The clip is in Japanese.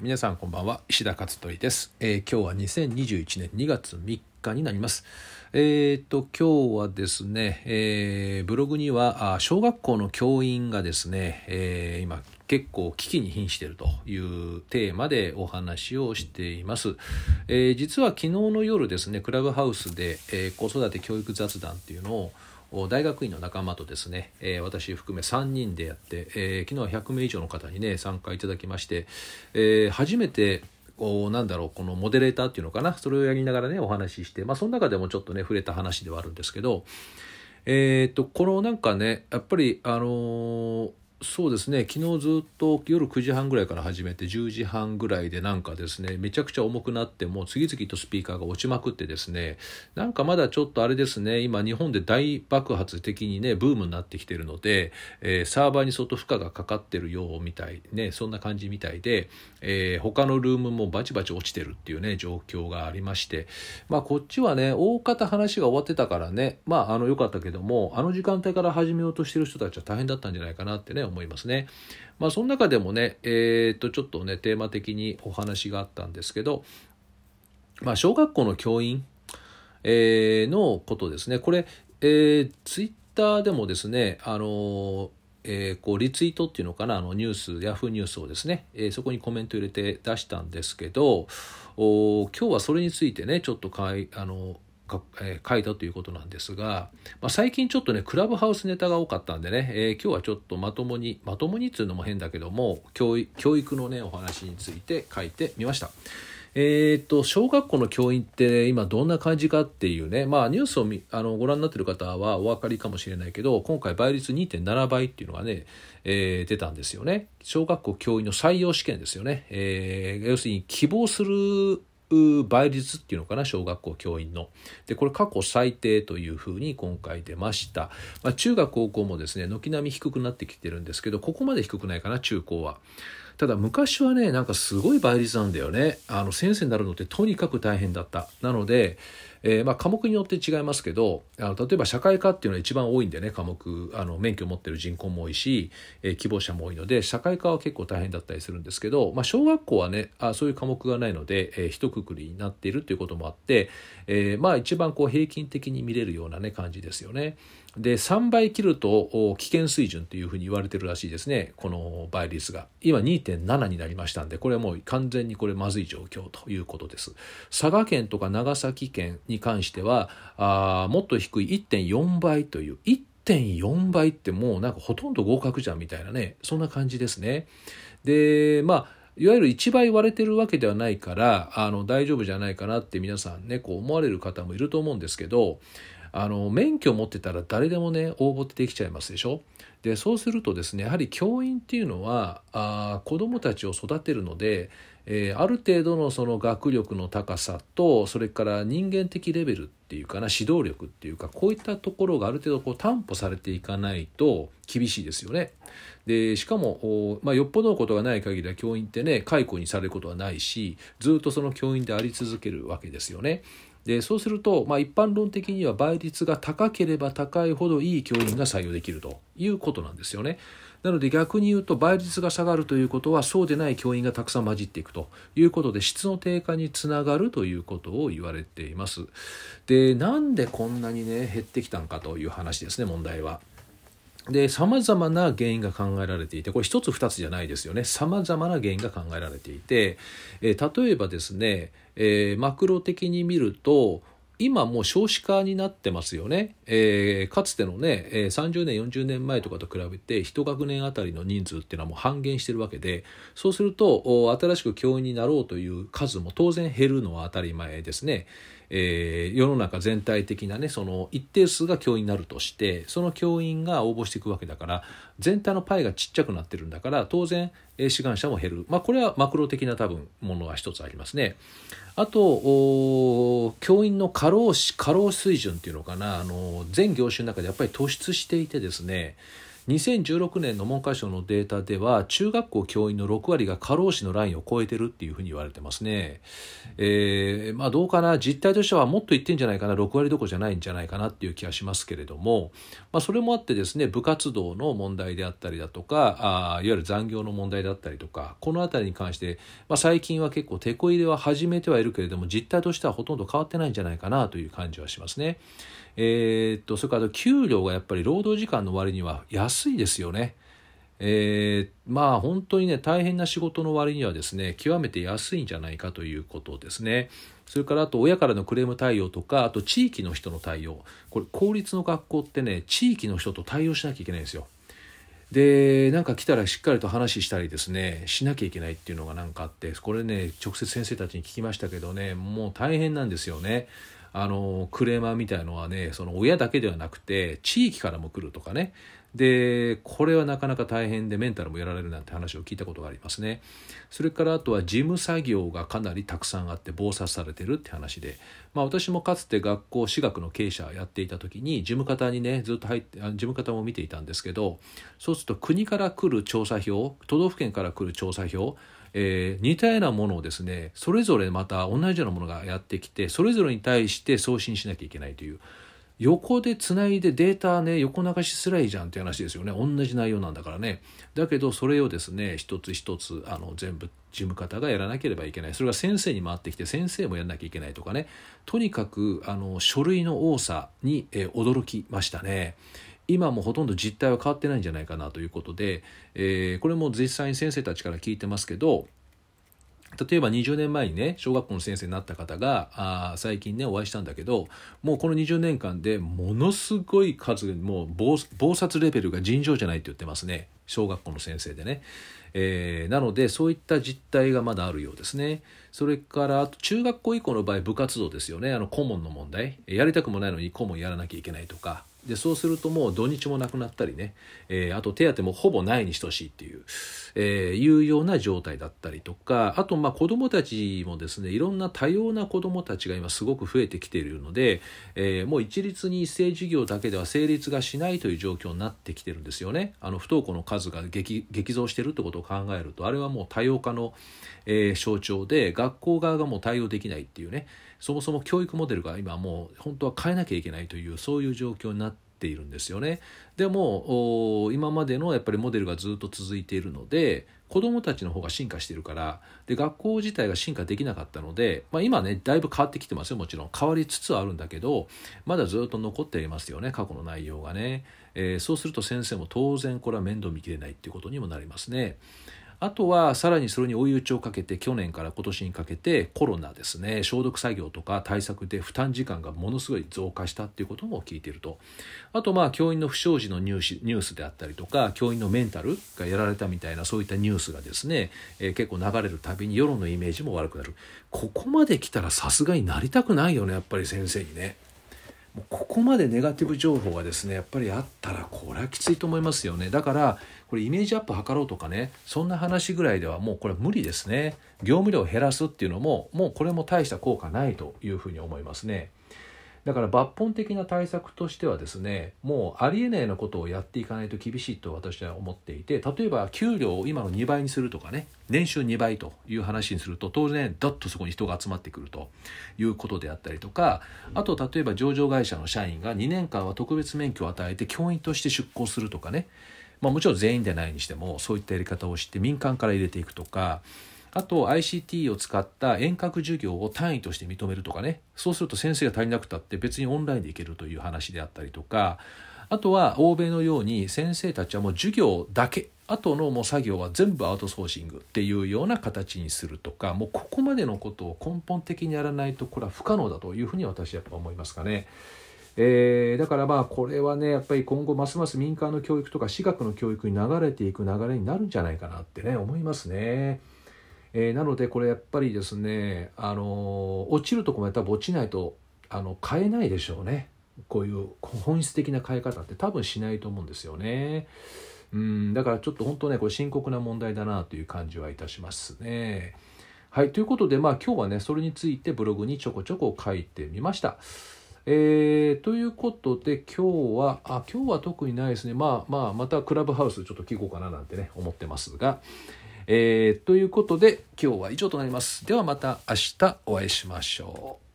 皆さんこんばんは。石田勝則です、えー、今日は2021年2月3日になります。えー、っと今日はですね、えー、ブログにはあ小学校の教員がですね、え、今結構危機に瀕しているというテーマでお話をしています、え、実は昨日の夜ですねクラブハウスで、え、子育て教育雑談っていうのを大学院の仲間とですね、えー、私含め3人でやって、えー、昨日は100名以上の方にね参加いただきまして、えー、初めてこうなんだろうこのモデレーターっていうのかなそれをやりながらねお話ししてまあその中でもちょっとね触れた話ではあるんですけどえー、っとこのなんかねやっぱりあのーそうですね。昨日ずっと夜9時半ぐらいから始めて10時半ぐらいでなんかですねめちゃくちゃ重くなってもう次々とスピーカーが落ちまくってですねなんかまだちょっとあれですね今日本で大爆発的にねブームになってきてるので、えー、サーバーに相当負荷がかかってるようみたいねそんな感じみたいで、えー、他のルームもバチバチ落ちてるっていうね状況がありましてまあこっちはね大方話が終わってたからねまああの良かったけどもあの時間帯から始めようとしてる人たちは大変だったんじゃないかなってね思いますね。まあ、その中でもね、えー、っとちょっとねテーマ的にお話があったんですけど、まあ、小学校の教員、えー、のことですねこれ、えー、ツイッターでもですねあのえー、こうリツイートっていうのかなあのニュースヤフーニュースをですね、えー、そこにコメント入れて出したんですけどお今日はそれについてねちょっとかいあの、えー、書いたということなんですが、まあ、最近ちょっとねクラブハウスネタが多かったんでね、えー、今日はちょっとまともにまともにっていうのも変だけども教育のねお話について書いてみました。えー、っと小学校の教員って今どんな感じかっていうね、まあ、ニュースをあのご覧になってる方はお分かりかもしれないけど今回倍率2.7倍っていうのがね、えー、出たんですよね小学校教員の採用試験ですよね、えー、要するに希望する倍率っていうのかな小学校教員の。でこれ過去最低というふうに今回出ました、まあ、中学高校もですね軒並み低くなってきてるんですけどここまで低くないかな中高は。ただ昔はねなんかすごい倍率なんだよね。あの先生になるのってとにかく大変だった。なのでえー、まあ、科目によって違いますけどあの例えば社会科っていうのは一番多いんでね科目あの免許を持ってる人口も多いし、えー、希望者も多いので社会科は結構大変だったりするんですけど、まあ、小学校はねあそういう科目がないので、えー、一括りになっているということもあって、えー、まあ一番こう平均的に見れるようなね感じですよね。で3倍切ると危険水準というふうに言われてるらしいですね。この倍率が。今2.7になりましたんでこれはもう完全にこれまずい状況ということです。佐賀県とか長崎県に関してはあもっと低い1.4倍という1.4倍ってもうなんかほとんど合格じゃんみたいなねそんな感じですね。でまあいわゆる1倍割れてるわけではないからあの大丈夫じゃないかなって皆さんねこう思われる方もいると思うんですけどあの免許を持ってたら誰でもね応募ってできちゃいますでしょ？でそうするとですねやはり教員っていうのはあ子どもたちを育てるので、えー、ある程度のその学力の高さとそれから人間的レベルっていうかな指導力っていうかこういったところがある程度こう担保されていかないと厳しいですよね。でしかも、まあ、よっぽどのことがない限りは教員ってね解雇にされることはないしずっとその教員であり続けるわけですよね。でそうすると、まあ、一般論的には倍率が高ければ高いほどいい教員が採用できるということなんですよね。なので逆に言うと倍率が下がるということはそうでない教員がたくさん混じっていくということで質の低下につながるということを言われています。でなんでこんなにね減ってきたんかという話ですね問題は。で、様々な原因が考えられていて、これ一つ二つじゃないですよね。様々な原因が考えられていて、えー、例えばですね、えー、マクロ的に見ると、今もう少子化になってますよね、えー、かつてのね、えー、30年40年前とかと比べて1学年あたりの人数っていうのはもう半減してるわけでそうすると新しく教員になろうという数も当然減るのは当たり前ですね。えー、世の中全体的なねその一定数が教員になるとしてその教員が応募していくわけだから全体のパイがちっちゃくなってるんだから当然志願者も減る、まあ、これはマクロ的な多分ものが一つありますね。あと教員の過労死過労水準っていうのかなあの全業種の中でやっぱり突出していてですね2016年の文科省のデータでは中学校教員の6割が過労死のラインを超えてるっていうふうに言われてますね。えー、まあどうかな？実態としてはもっと言ってんじゃないかな？6割どころじゃないんじゃないかなっていう気がしますけれども、まあ、それもあってですね部活動の問題であったりだとかあいわゆる残業の問題だったりとかこの辺りに関して、まあ、最近は結構テこ入れは始めてはいるけれども実態としてはほとんど変わってないんじゃないかなという感じはしますね。えー、っとそれから給料がやっぱり労働時間の割には安いですよね。えー、まあ本当にね大変な仕事の割にはですね極めて安いんじゃないかということですね。それからあと親からのクレーム対応とかあと地域の人の対応これ公立の学校ってね地域の人と対応しなきゃいけないんですよ。でなんか来たらしっかりと話したりですねしなきゃいけないっていうのが何かあってこれね直接先生たちに聞きましたけどねもう大変なんですよね。あのクレーマーみたいのはねその親だけではなくて地域からも来るとかね。でこれはなかなか大変でメンタルもやられるなんて話を聞いたことがありますね。それからあとは事務作業がかなりたくさんあって忙殺されてるって話で、まあ、私もかつて学校私学の経営者やっていた時に事務方にねずっと入って事務方も見ていたんですけどそうすると国から来る調査票都道府県から来る調査票えー、似たようなものをですねそれぞれまた同じようなものがやってきてそれぞれに対して送信しなきゃいけないという。横でつないでデータね横流しすらいいじゃんって話ですよね。同じ内容なんだからね。だけどそれをですね一つ一つあの全部事務方がやらなければいけない。それが先生に回ってきて先生もやらなきゃいけないとかね。とにかくあの書類の多さに、えー、驚きましたね。今もほとんど実態は変わってないんじゃないかなということで、えー、これも実際に先生たちから聞いてますけど例えば20年前にね小学校の先生になった方があ最近ねお会いしたんだけどもうこの20年間でものすごい数もう暴殺レベルが尋常じゃないって言ってますね小学校の先生でね。えー、なのでそういった実態がまだあるようですね。それからあと中学校以降の場合部活動ですよねあの顧問の問題やりたくもないのに顧問やらなきゃいけないとかでそうするともう土日もなくなったりね、えー、あと手当もほぼないに等しいっていう、えー、いうような状態だったりとか。あとまあ子どもたちもですねいろんな多様な子どもたちが今すごく増えてきているので、えー、もう一律に一斉授業だけでは成立がしないという状況になってきてるんですよね。あの不登校の数が激増してるってことを考えるとあれはもう多様化の、え象徴で学校側がもう対応できないっていうね。そもそも教育モデルが今もう本当は変えなきゃいけないというそういう状況になっているんですよね。でも今までのやっぱりモデルがずっと続いているので子どもたちの方が進化しているからで学校自体が進化できなかったので、まあ、今ねだいぶ変わってきてますよもちろん変わりつつあるんだけどまだずっと残っていますよね過去の内容がね、えー、そうすると先生も当然これは面倒見きれないっていうことにもなりますね。あとはさらにそれに追い打ちをかけて去年から今年にかけてコロナですね。消毒作業とか対策で負担時間がものすごい増加したっていうことも聞いていると。あとまあ教員の不祥事のニュースニュースであったりとか教員のメンタルがやられたみたいなそういったニュースがですね、えー、結構流れるたびに世論のイメージも悪くなる。ここまで来たらさすがになりたくないよねやっぱり先生にね。ここまでネガティブ情報がですねやっぱりあったらこれはきついと思いますよね。だからこれイメージアップ図ろうとかねそんな話ぐらいではもうこれ無理ですね。業務量を減らすっていうのももうこれも大した効果ないというふうに思いますね。だから抜本的な対策としてはですねもうありえないようなことをやっていかないと厳しいと私は思っていて例えば給料を今の2倍にするとかね年収2倍という話にすると当然ドッとそこに人が集まってくるということであったりとかあと例えば上場会社の社員が2年間は特別免許を与えて教員として出向するとかね。まあ、もちろん全員でないにしてもそういったやり方をして民間から入れていくとかあと ICT を使った遠隔授業を単位として認めるとかねそうすると先生が足りなくたって別にオンラインでいけるという話であったりとかあとは欧米のように先生たちはもう授業だけあとのもう作業は全部アウトソーシングっていうような形にするとかもうここまでのことを根本的にやらないとこれは不可能だというふうに私はやっぱ思いますかね。えー、だからまあこれはねやっぱり今後ますます民間の教育とか私学の教育に流れていく流れになるんじゃないかなってね思いますね。えー、なのでこれやっぱりですねあの落ちるとこもやったら落ちないとあの変えないでしょうねこういう本質的な変え方って多分しないと思うんですよね。うんだからちょっと本当ねこれ深刻な問題だなという感じはいたしますね。はいということでまあ今日はねそれについてブログにちょこちょこ書いてみました。えー、ということで今日はあ今日は特にないですねまあまあまたクラブハウスちょっと聞こうかななんてね思ってますが、えー、ということで今日は以上となります。ではまた明日お会いしましょう。